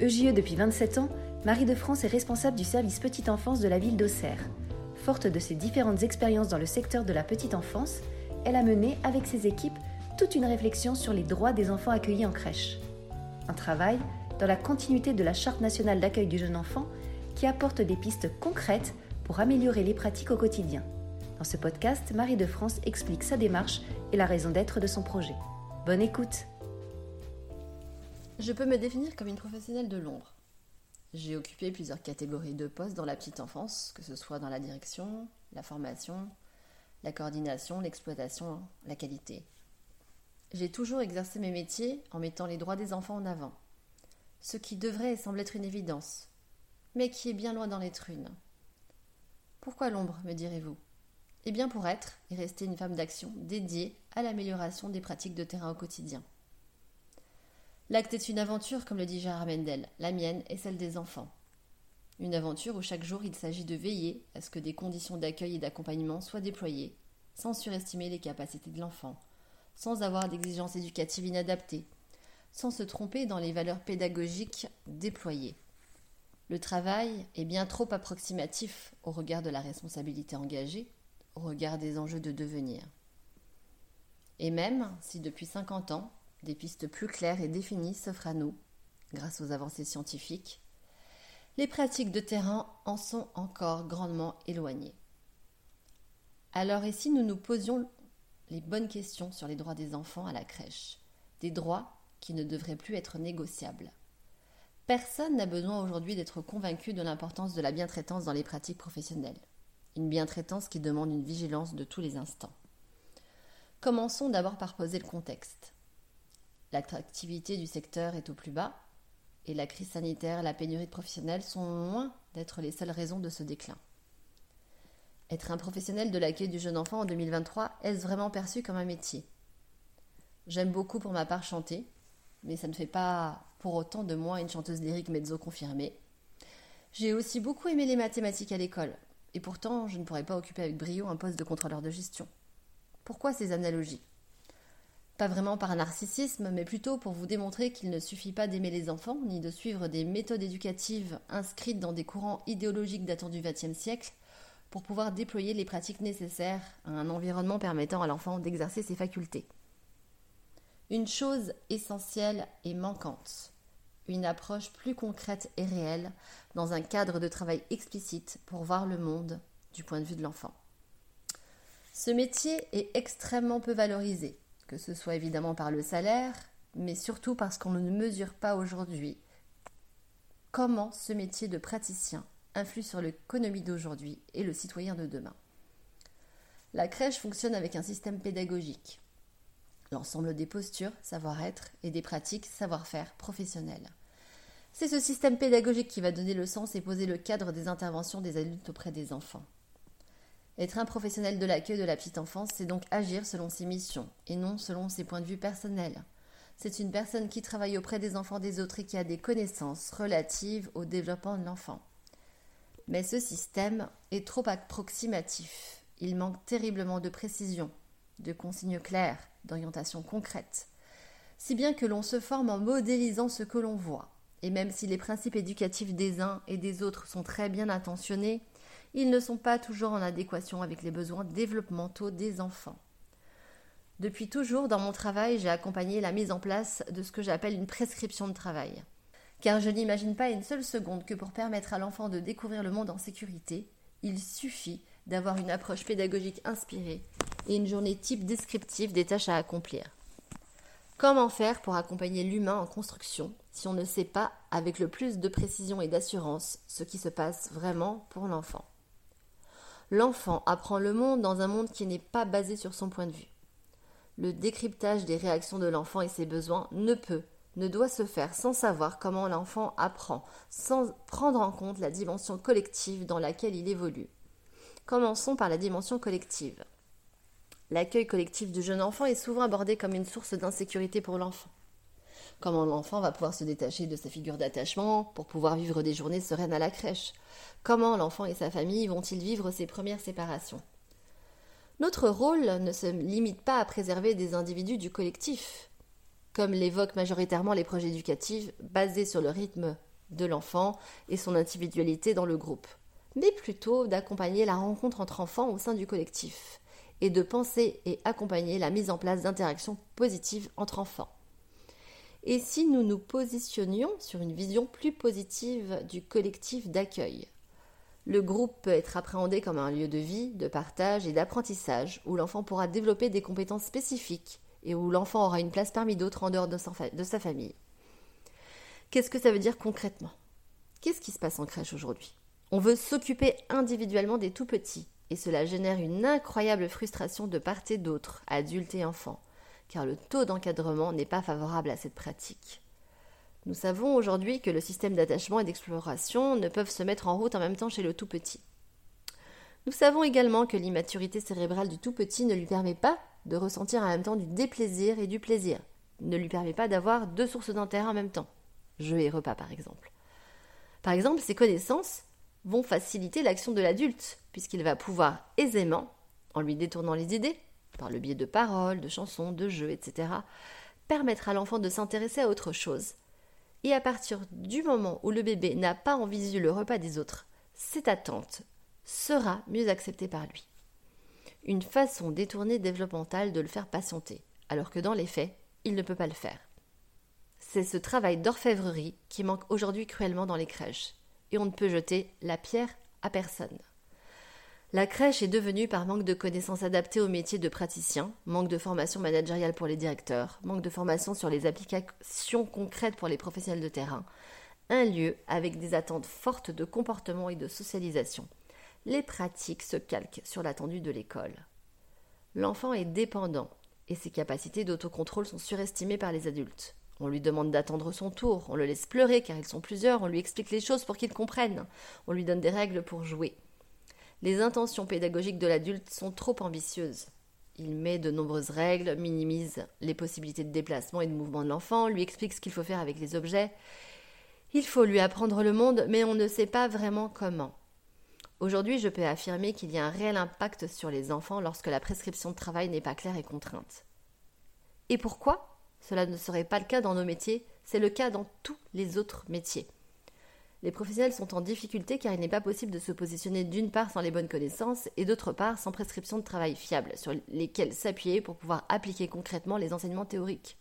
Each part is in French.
EJE depuis 27 ans, Marie de France est responsable du service petite enfance de la ville d'Auxerre. Forte de ses différentes expériences dans le secteur de la petite enfance, elle a mené avec ses équipes toute une réflexion sur les droits des enfants accueillis en crèche. Un travail dans la continuité de la Charte nationale d'accueil du jeune enfant qui apporte des pistes concrètes pour améliorer les pratiques au quotidien. Dans ce podcast, Marie de France explique sa démarche et la raison d'être de son projet. Bonne écoute Je peux me définir comme une professionnelle de l'ombre. J'ai occupé plusieurs catégories de postes dans la petite enfance, que ce soit dans la direction, la formation, la coordination, l'exploitation, la qualité. J'ai toujours exercé mes métiers en mettant les droits des enfants en avant, ce qui devrait sembler être une évidence, mais qui est bien loin d'en être une. Pourquoi l'ombre, me direz-vous? Eh bien pour être et rester une femme d'action dédiée à l'amélioration des pratiques de terrain au quotidien. L'acte est une aventure, comme le dit Gérard Mendel, la mienne et celle des enfants. Une aventure où chaque jour il s'agit de veiller à ce que des conditions d'accueil et d'accompagnement soient déployées, sans surestimer les capacités de l'enfant, sans avoir d'exigences éducatives inadaptées, sans se tromper dans les valeurs pédagogiques déployées. Le travail est bien trop approximatif au regard de la responsabilité engagée, au regard des enjeux de devenir. Et même si depuis 50 ans, des pistes plus claires et définies s'offrent à nous, grâce aux avancées scientifiques, les pratiques de terrain en sont encore grandement éloignées. Alors et si nous nous posions les bonnes questions sur les droits des enfants à la crèche, des droits qui ne devraient plus être négociables Personne n'a besoin aujourd'hui d'être convaincu de l'importance de la bientraitance dans les pratiques professionnelles, une bientraitance qui demande une vigilance de tous les instants. Commençons d'abord par poser le contexte. L'attractivité du secteur est au plus bas et la crise sanitaire et la pénurie de professionnels sont loin d'être les seules raisons de ce déclin. Être un professionnel de l'accueil du jeune enfant en 2023, est-ce vraiment perçu comme un métier? J'aime beaucoup pour ma part chanter, mais ça ne fait pas pour autant de moi une chanteuse lyrique mezzo confirmée. J'ai aussi beaucoup aimé les mathématiques à l'école, et pourtant je ne pourrais pas occuper avec brio un poste de contrôleur de gestion. Pourquoi ces analogies? Pas vraiment par narcissisme, mais plutôt pour vous démontrer qu'il ne suffit pas d'aimer les enfants, ni de suivre des méthodes éducatives inscrites dans des courants idéologiques datant du XXe siècle, pour pouvoir déployer les pratiques nécessaires à un environnement permettant à l'enfant d'exercer ses facultés. Une chose essentielle et manquante, une approche plus concrète et réelle dans un cadre de travail explicite pour voir le monde du point de vue de l'enfant. Ce métier est extrêmement peu valorisé, que ce soit évidemment par le salaire, mais surtout parce qu'on ne mesure pas aujourd'hui comment ce métier de praticien influe sur l'économie d'aujourd'hui et le citoyen de demain. La crèche fonctionne avec un système pédagogique, l'ensemble des postures, savoir-être et des pratiques, savoir-faire professionnelles. C'est ce système pédagogique qui va donner le sens et poser le cadre des interventions des adultes auprès des enfants. Être un professionnel de l'accueil de la petite enfance, c'est donc agir selon ses missions et non selon ses points de vue personnels. C'est une personne qui travaille auprès des enfants des autres et qui a des connaissances relatives au développement de l'enfant. Mais ce système est trop approximatif. Il manque terriblement de précision, de consignes claires, d'orientation concrète. Si bien que l'on se forme en modélisant ce que l'on voit. Et même si les principes éducatifs des uns et des autres sont très bien intentionnés, ils ne sont pas toujours en adéquation avec les besoins développementaux des enfants. Depuis toujours, dans mon travail, j'ai accompagné la mise en place de ce que j'appelle une prescription de travail. Car je n'imagine pas une seule seconde que pour permettre à l'enfant de découvrir le monde en sécurité, il suffit d'avoir une approche pédagogique inspirée et une journée type descriptive des tâches à accomplir. Comment faire pour accompagner l'humain en construction si on ne sait pas avec le plus de précision et d'assurance ce qui se passe vraiment pour l'enfant? L'enfant apprend le monde dans un monde qui n'est pas basé sur son point de vue. Le décryptage des réactions de l'enfant et ses besoins ne peut, ne doit se faire sans savoir comment l'enfant apprend, sans prendre en compte la dimension collective dans laquelle il évolue. Commençons par la dimension collective. L'accueil collectif du jeune enfant est souvent abordé comme une source d'insécurité pour l'enfant. Comment l'enfant va pouvoir se détacher de sa figure d'attachement pour pouvoir vivre des journées sereines à la crèche? Comment l'enfant et sa famille vont-ils vivre ces premières séparations? Notre rôle ne se limite pas à préserver des individus du collectif, comme l'évoquent majoritairement les projets éducatifs basés sur le rythme de l'enfant et son individualité dans le groupe, mais plutôt d'accompagner la rencontre entre enfants au sein du collectif et de penser et accompagner la mise en place d'interactions positives entre enfants. Et si nous nous positionnions sur une vision plus positive du collectif d'accueil? Le groupe peut être appréhendé comme un lieu de vie, de partage et d'apprentissage où l'enfant pourra développer des compétences spécifiques et où l'enfant aura une place parmi d'autres en dehors de sa famille. Qu'est-ce que ça veut dire concrètement? Qu'est-ce qui se passe en crèche aujourd'hui? On veut s'occuper individuellement des tout petits et cela génère une incroyable frustration de part et d'autre, adultes et enfants car le taux d'encadrement n'est pas favorable à cette pratique. Nous savons aujourd'hui que le système d'attachement et d'exploration ne peuvent se mettre en route en même temps chez le tout petit. Nous savons également que l'immaturité cérébrale du tout petit ne lui permet pas de ressentir en même temps du déplaisir et du plaisir, ne lui permet pas d'avoir deux sources d'intérêt en même temps, jeu et repas par exemple. Par exemple, ces connaissances vont faciliter l'action de l'adulte, puisqu'il va pouvoir aisément, en lui détournant les idées, par le biais de paroles, de chansons, de jeux, etc., permettre à l'enfant de s'intéresser à autre chose. Et à partir du moment où le bébé n'a pas en visu le repas des autres, cette attente sera mieux acceptée par lui. Une façon détournée développementale de le faire patienter, alors que dans les faits, il ne peut pas le faire. C'est ce travail d'orfèvrerie qui manque aujourd'hui cruellement dans les crèches, et on ne peut jeter la pierre à personne. La crèche est devenue, par manque de connaissances adaptées au métier de praticien, manque de formation managériale pour les directeurs, manque de formation sur les applications concrètes pour les professionnels de terrain, un lieu avec des attentes fortes de comportement et de socialisation. Les pratiques se calquent sur l'attendu de l'école. L'enfant est dépendant et ses capacités d'autocontrôle sont surestimées par les adultes. On lui demande d'attendre son tour, on le laisse pleurer car ils sont plusieurs, on lui explique les choses pour qu'il comprenne, on lui donne des règles pour jouer. Les intentions pédagogiques de l'adulte sont trop ambitieuses. Il met de nombreuses règles, minimise les possibilités de déplacement et de mouvement de l'enfant, lui explique ce qu'il faut faire avec les objets. Il faut lui apprendre le monde, mais on ne sait pas vraiment comment. Aujourd'hui, je peux affirmer qu'il y a un réel impact sur les enfants lorsque la prescription de travail n'est pas claire et contrainte. Et pourquoi? Cela ne serait pas le cas dans nos métiers, c'est le cas dans tous les autres métiers. Les professionnels sont en difficulté car il n'est pas possible de se positionner d'une part sans les bonnes connaissances et d'autre part sans prescription de travail fiable sur lesquelles s'appuyer pour pouvoir appliquer concrètement les enseignements théoriques.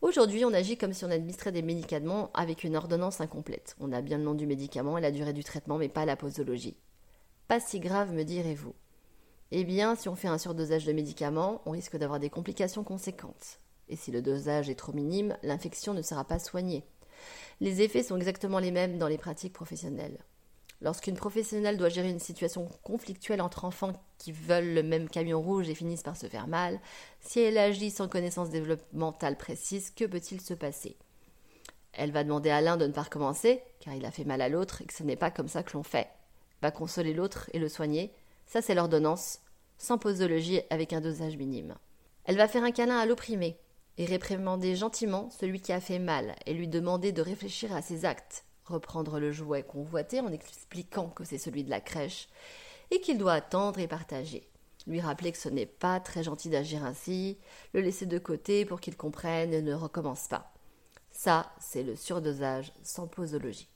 Aujourd'hui, on agit comme si on administrait des médicaments avec une ordonnance incomplète. On a bien le nom du médicament et la durée du traitement, mais pas la posologie. Pas si grave, me direz-vous. Eh bien, si on fait un surdosage de médicaments, on risque d'avoir des complications conséquentes. Et si le dosage est trop minime, l'infection ne sera pas soignée. Les effets sont exactement les mêmes dans les pratiques professionnelles. Lorsqu'une professionnelle doit gérer une situation conflictuelle entre enfants qui veulent le même camion rouge et finissent par se faire mal, si elle agit sans connaissance développementale précise, que peut-il se passer? Elle va demander à l'un de ne pas recommencer, car il a fait mal à l'autre et que ce n'est pas comme ça que l'on fait. Va consoler l'autre et le soigner, ça c'est l'ordonnance, sans posologie avec un dosage minime. Elle va faire un câlin à l'opprimé, et réprimander gentiment celui qui a fait mal et lui demander de réfléchir à ses actes, reprendre le jouet convoité en expliquant que c'est celui de la crèche et qu'il doit attendre et partager, lui rappeler que ce n'est pas très gentil d'agir ainsi, le laisser de côté pour qu'il comprenne et ne recommence pas. Ça, c'est le surdosage sans posologie.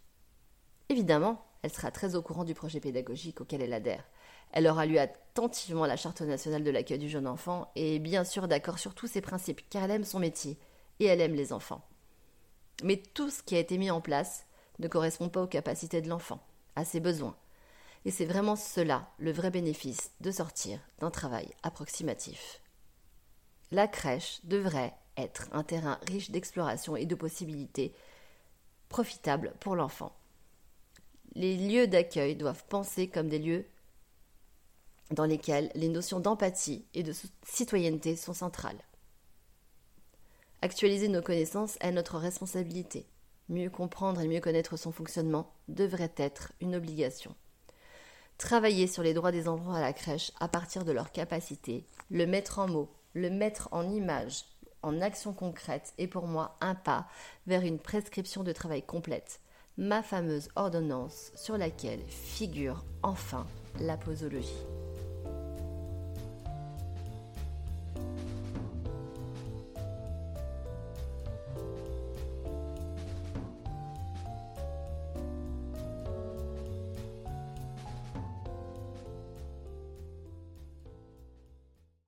Évidemment, elle sera très au courant du projet pédagogique auquel elle adhère. Elle aura lu attentivement la Charte nationale de l'accueil du jeune enfant et est bien sûr d'accord sur tous ses principes, car elle aime son métier et elle aime les enfants. Mais tout ce qui a été mis en place ne correspond pas aux capacités de l'enfant, à ses besoins. Et c'est vraiment cela le vrai bénéfice de sortir d'un travail approximatif. La crèche devrait être un terrain riche d'exploration et de possibilités profitables pour l'enfant. Les lieux d'accueil doivent penser comme des lieux dans lesquels les notions d'empathie et de citoyenneté sont centrales. Actualiser nos connaissances est notre responsabilité. Mieux comprendre et mieux connaître son fonctionnement devrait être une obligation. Travailler sur les droits des enfants à la crèche à partir de leurs capacités, le mettre en mots, le mettre en images, en actions concrètes est pour moi un pas vers une prescription de travail complète, ma fameuse ordonnance sur laquelle figure enfin la posologie.